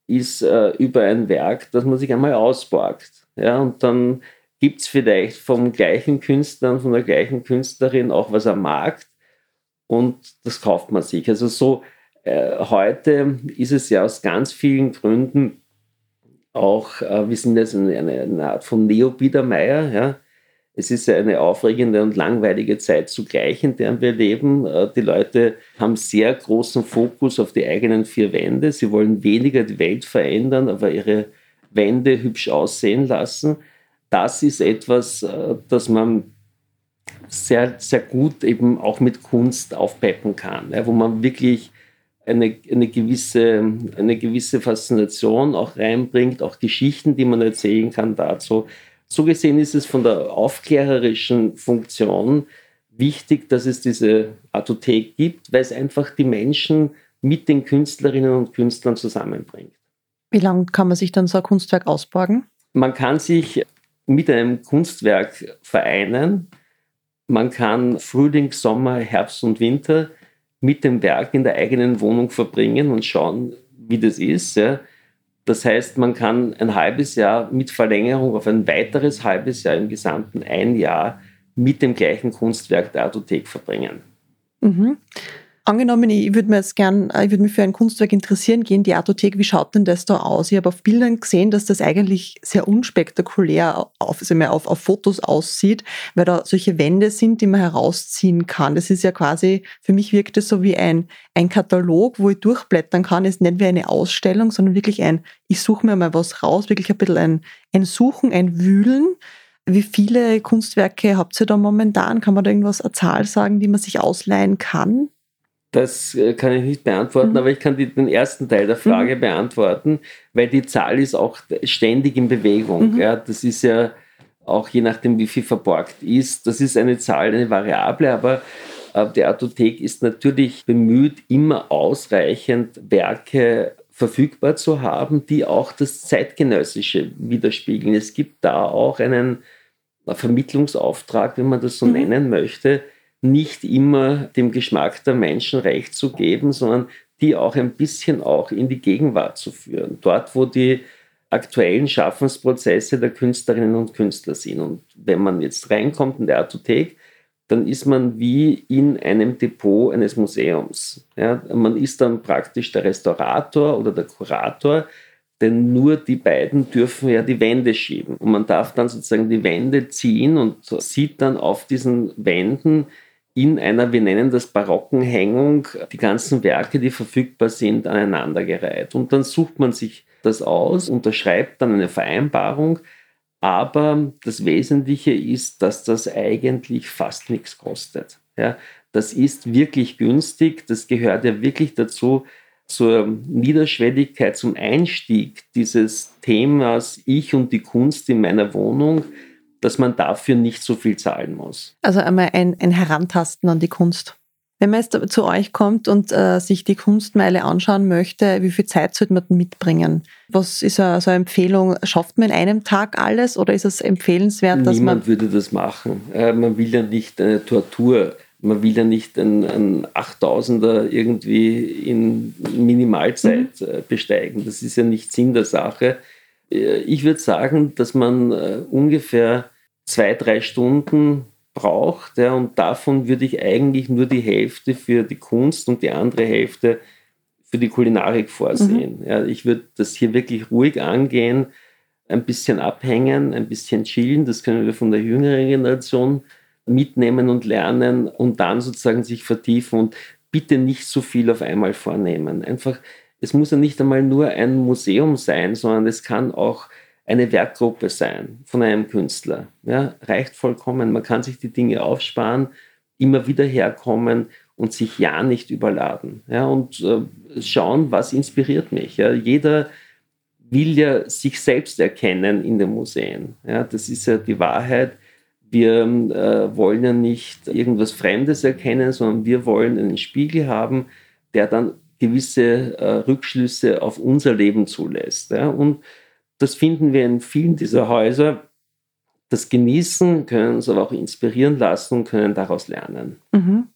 ist äh, über ein Werk, das man sich einmal ausborgt. Ja? Und dann gibt es vielleicht vom gleichen Künstler und von der gleichen Künstlerin auch was am Markt und das kauft man sich. Also so äh, heute ist es ja aus ganz vielen Gründen auch, äh, wir sind jetzt eine, eine Art von Neo-Biedermeier. Ja. Es ist eine aufregende und langweilige Zeit zugleich, in der wir leben. Äh, die Leute haben sehr großen Fokus auf die eigenen vier Wände. Sie wollen weniger die Welt verändern, aber ihre Wände hübsch aussehen lassen. Das ist etwas, äh, das man sehr, sehr gut eben auch mit Kunst aufpeppen kann, wo man wirklich eine, eine, gewisse, eine gewisse Faszination auch reinbringt, auch Geschichten, die man erzählen kann dazu. So gesehen ist es von der aufklärerischen Funktion wichtig, dass es diese Artothek gibt, weil es einfach die Menschen mit den Künstlerinnen und Künstlern zusammenbringt. Wie lange kann man sich dann so ein Kunstwerk ausborgen? Man kann sich mit einem Kunstwerk vereinen. Man kann Frühling, Sommer, Herbst und Winter mit dem Werk in der eigenen Wohnung verbringen und schauen, wie das ist. Ja. Das heißt, man kann ein halbes Jahr mit Verlängerung auf ein weiteres halbes Jahr im gesamten ein Jahr mit dem gleichen Kunstwerk der Artothek verbringen. Mhm. Angenommen, ich würde mir jetzt gern, äh, ich würde mich für ein Kunstwerk interessieren, gehen die Artothek, wie schaut denn das da aus? Ich habe auf Bildern gesehen, dass das eigentlich sehr unspektakulär auf, also auf, auf Fotos aussieht, weil da solche Wände sind, die man herausziehen kann. Das ist ja quasi, für mich wirkt es so wie ein, ein Katalog, wo ich durchblättern kann. Es ist nicht wie eine Ausstellung, sondern wirklich ein, ich suche mir mal was raus, wirklich ein bisschen ein, ein Suchen, ein Wühlen. Wie viele Kunstwerke habt ihr da momentan? Kann man da irgendwas, eine Zahl sagen, die man sich ausleihen kann? Das äh, kann ich nicht beantworten, mhm. aber ich kann die, den ersten Teil der Frage mhm. beantworten, weil die Zahl ist auch ständig in Bewegung. Mhm. Ja, das ist ja auch je nachdem, wie viel verborgt ist. Das ist eine Zahl, eine Variable, aber äh, die Artothek ist natürlich bemüht, immer ausreichend Werke verfügbar zu haben, die auch das Zeitgenössische widerspiegeln. Es gibt da auch einen Vermittlungsauftrag, wenn man das so mhm. nennen möchte, nicht immer dem Geschmack der Menschen recht zu geben, sondern die auch ein bisschen auch in die Gegenwart zu führen. Dort, wo die aktuellen Schaffensprozesse der Künstlerinnen und Künstler sind. Und wenn man jetzt reinkommt in der Artothek, dann ist man wie in einem Depot eines Museums. Ja, man ist dann praktisch der Restaurator oder der Kurator, denn nur die beiden dürfen ja die Wände schieben. Und man darf dann sozusagen die Wände ziehen und sieht dann auf diesen Wänden in einer, wir nennen das barocken Hängung, die ganzen Werke, die verfügbar sind, aneinandergereiht. Und dann sucht man sich das aus, unterschreibt dann eine Vereinbarung, aber das Wesentliche ist, dass das eigentlich fast nichts kostet. Ja, das ist wirklich günstig, das gehört ja wirklich dazu, zur Niederschwelligkeit, zum Einstieg dieses Themas Ich und die Kunst in meiner Wohnung dass man dafür nicht so viel zahlen muss. Also einmal ein, ein Herantasten an die Kunst. Wenn man jetzt zu euch kommt und äh, sich die Kunstmeile anschauen möchte, wie viel Zeit sollte man mitbringen? Was ist so eine Empfehlung? Schafft man in einem Tag alles oder ist es empfehlenswert, dass Niemand man... würde das machen. Äh, man will ja nicht eine Tortur, man will ja nicht einen, einen 8000er irgendwie in Minimalzeit mhm. Äh, besteigen. Das ist ja nicht Sinn der Sache. Äh, ich würde sagen, dass man äh, ungefähr zwei, drei Stunden braucht. Ja, und davon würde ich eigentlich nur die Hälfte für die Kunst und die andere Hälfte für die Kulinarik vorsehen. Mhm. Ja, ich würde das hier wirklich ruhig angehen, ein bisschen abhängen, ein bisschen chillen. Das können wir von der jüngeren Generation mitnehmen und lernen und dann sozusagen sich vertiefen und bitte nicht so viel auf einmal vornehmen. Einfach es muss ja nicht einmal nur ein Museum sein, sondern es kann auch eine Werkgruppe sein von einem Künstler. Ja, reicht vollkommen. Man kann sich die Dinge aufsparen, immer wieder herkommen und sich ja nicht überladen. Ja, und äh, schauen, was inspiriert mich. Ja, jeder will ja sich selbst erkennen in den Museen. Ja, das ist ja die Wahrheit. Wir äh, wollen ja nicht irgendwas Fremdes erkennen, sondern wir wollen einen Spiegel haben, der dann gewisse äh, Rückschlüsse auf unser Leben zulässt. Ja? Und das finden wir in vielen dieser Häuser. Das Genießen, können uns aber auch inspirieren lassen und können daraus lernen. Mhm.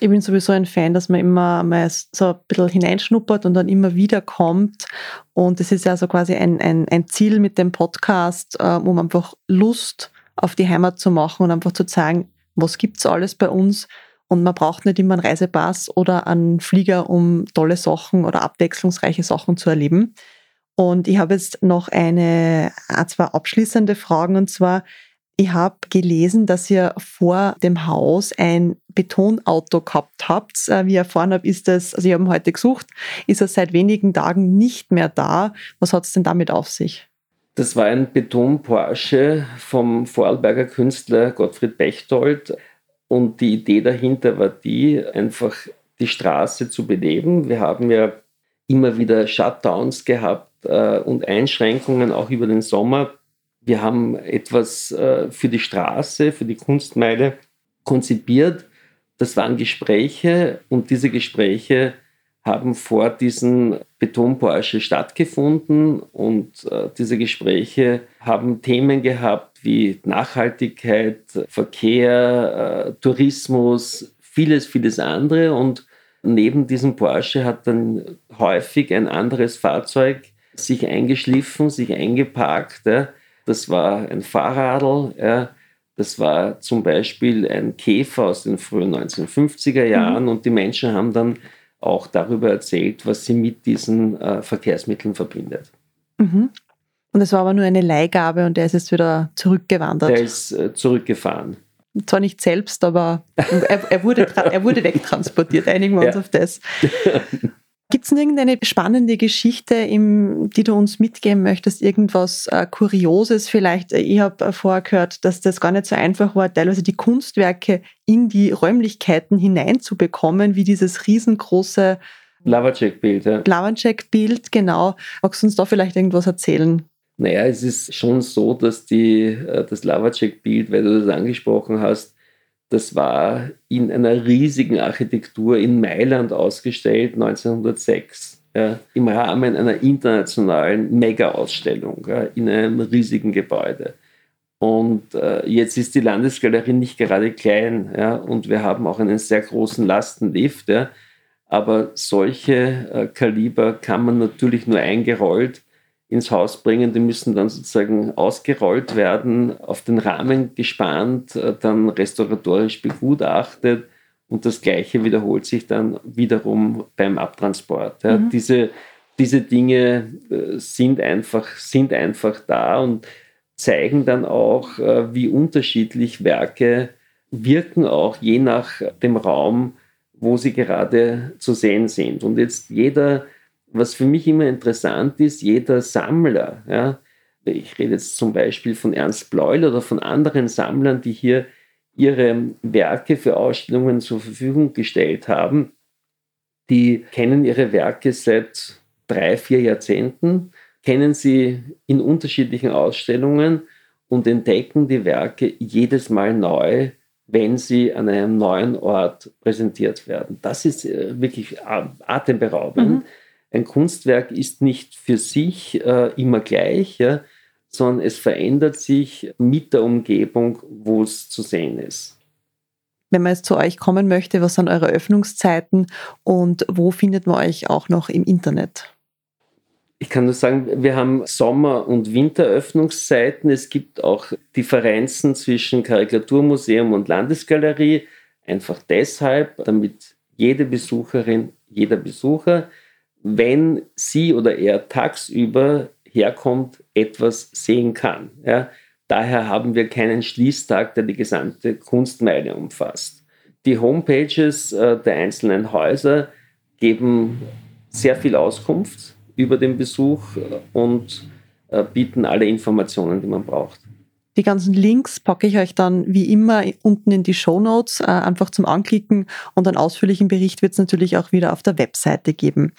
Ich bin sowieso ein Fan, dass man immer mal so ein bisschen hineinschnuppert und dann immer wieder kommt. Und das ist ja so quasi ein, ein, ein Ziel mit dem Podcast, äh, um einfach Lust auf die Heimat zu machen und einfach zu zeigen, was gibt es alles bei uns und man braucht nicht immer einen Reisepass oder einen Flieger, um tolle Sachen oder abwechslungsreiche Sachen zu erleben. Und ich habe jetzt noch eine, zwei abschließende Fragen und zwar, ich habe gelesen, dass ihr vor dem Haus ein Betonauto gehabt habt. Äh, wie ich erfahren habe, ist das, also ich habe heute gesucht, ist er seit wenigen Tagen nicht mehr da. Was hat es denn damit auf sich? Das war ein Beton-Porsche vom Vorarlberger Künstler Gottfried Bechtold. Und die Idee dahinter war die, einfach die Straße zu beleben. Wir haben ja immer wieder Shutdowns gehabt äh, und Einschränkungen auch über den Sommer wir haben etwas äh, für die Straße, für die Kunstmeile konzipiert. Das waren Gespräche und diese Gespräche haben vor diesen Beton-Porsche stattgefunden und äh, diese Gespräche haben Themen gehabt wie Nachhaltigkeit, Verkehr, äh, Tourismus, vieles, vieles andere und neben diesem Porsche hat dann häufig ein anderes Fahrzeug sich eingeschliffen, sich eingeparkt. Ja das war ein Fahrradl, ja, das war zum Beispiel ein Käfer aus den frühen 1950er Jahren mhm. und die Menschen haben dann auch darüber erzählt, was sie mit diesen äh, Verkehrsmitteln verbindet. Mhm. Und es war aber nur eine Leihgabe und der ist jetzt wieder zurückgewandert. Der ist äh, zurückgefahren. Zwar nicht selbst, aber er, er, wurde, er wurde wegtransportiert. Einigen wir uns ja. auf das. Gibt es irgendeine spannende Geschichte, im, die du uns mitgeben möchtest? Irgendwas äh, Kurioses vielleicht? Ich habe äh, vorher gehört, dass das gar nicht so einfach war, teilweise die Kunstwerke in die Räumlichkeiten hineinzubekommen, wie dieses riesengroße Lavacek-Bild. Ja. Lavacek-Bild, genau. Magst du uns da vielleicht irgendwas erzählen? Naja, es ist schon so, dass die, äh, das Lavacek-Bild, weil du das angesprochen hast, das war in einer riesigen Architektur in Mailand ausgestellt, 1906, ja, im Rahmen einer internationalen Mega-Ausstellung ja, in einem riesigen Gebäude. Und äh, jetzt ist die Landesgalerie nicht gerade klein ja, und wir haben auch einen sehr großen Lastenlift. Ja, aber solche äh, Kaliber kann man natürlich nur eingerollt ins Haus bringen. Die müssen dann sozusagen ausgerollt werden, auf den Rahmen gespannt, äh, dann restauratorisch begutachtet und das Gleiche wiederholt sich dann wiederum beim Abtransport. Ja, mhm. diese, diese Dinge äh, sind einfach, sind einfach da und zeigen dann auch, äh, wie unterschiedlich Werke wirken, auch je nach dem Raum, wo sie gerade zu sehen sind. Und jetzt jeder was für mich immer interessant ist, jeder Sammler, ja, ich rede jetzt zum Beispiel von Ernst Bleul oder von anderen Sammlern, die hier ihre Werke für Ausstellungen zur Verfügung gestellt haben, die kennen ihre Werke seit drei, vier Jahrzehnten, kennen sie in unterschiedlichen Ausstellungen und entdecken die Werke jedes Mal neu, wenn sie an einem neuen Ort präsentiert werden. Das ist äh, wirklich atemberaubend. Mhm ein Kunstwerk ist nicht für sich äh, immer gleich, ja, sondern es verändert sich mit der Umgebung, wo es zu sehen ist. Wenn man jetzt zu euch kommen möchte, was sind eure Öffnungszeiten und wo findet man euch auch noch im Internet? Ich kann nur sagen, wir haben Sommer- und Winteröffnungszeiten. Es gibt auch Differenzen zwischen Karikaturmuseum und Landesgalerie. Einfach deshalb, damit jede Besucherin, jeder Besucher wenn sie oder er tagsüber herkommt, etwas sehen kann. Ja? Daher haben wir keinen Schließtag, der die gesamte Kunstmeile umfasst. Die Homepages äh, der einzelnen Häuser geben sehr viel Auskunft über den Besuch äh, und äh, bieten alle Informationen, die man braucht. Die ganzen Links packe ich euch dann wie immer unten in die Show Notes, äh, einfach zum Anklicken und einen ausführlichen Bericht wird es natürlich auch wieder auf der Webseite geben.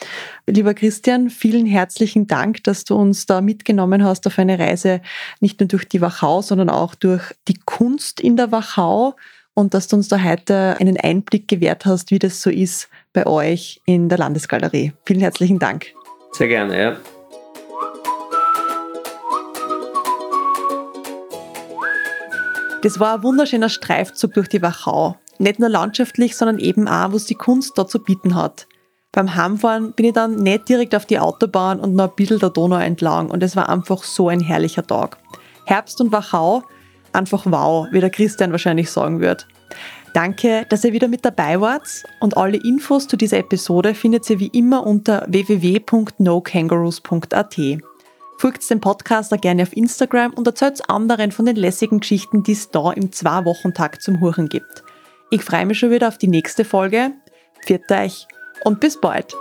Lieber Christian, vielen herzlichen Dank, dass du uns da mitgenommen hast auf eine Reise nicht nur durch die Wachau, sondern auch durch die Kunst in der Wachau und dass du uns da heute einen Einblick gewährt hast, wie das so ist bei euch in der Landesgalerie. Vielen herzlichen Dank. Sehr gerne, ja. Das war ein wunderschöner Streifzug durch die Wachau. Nicht nur landschaftlich, sondern eben auch, was die Kunst da zu bieten hat. Beim Heimfahren bin ich dann nicht direkt auf die Autobahn und noch ein bisschen der Donau entlang und es war einfach so ein herrlicher Tag. Herbst und Wachau, einfach wow, wie der Christian wahrscheinlich sagen wird. Danke, dass ihr wieder mit dabei wart und alle Infos zu dieser Episode findet ihr wie immer unter www.nokangaroos.at. Folgt dem Podcaster gerne auf Instagram und erzählt anderen von den lässigen Geschichten, die es da im Zwei-Wochen-Tag zum Huren gibt. Ich freue mich schon wieder auf die nächste Folge. Viert euch und bis bald!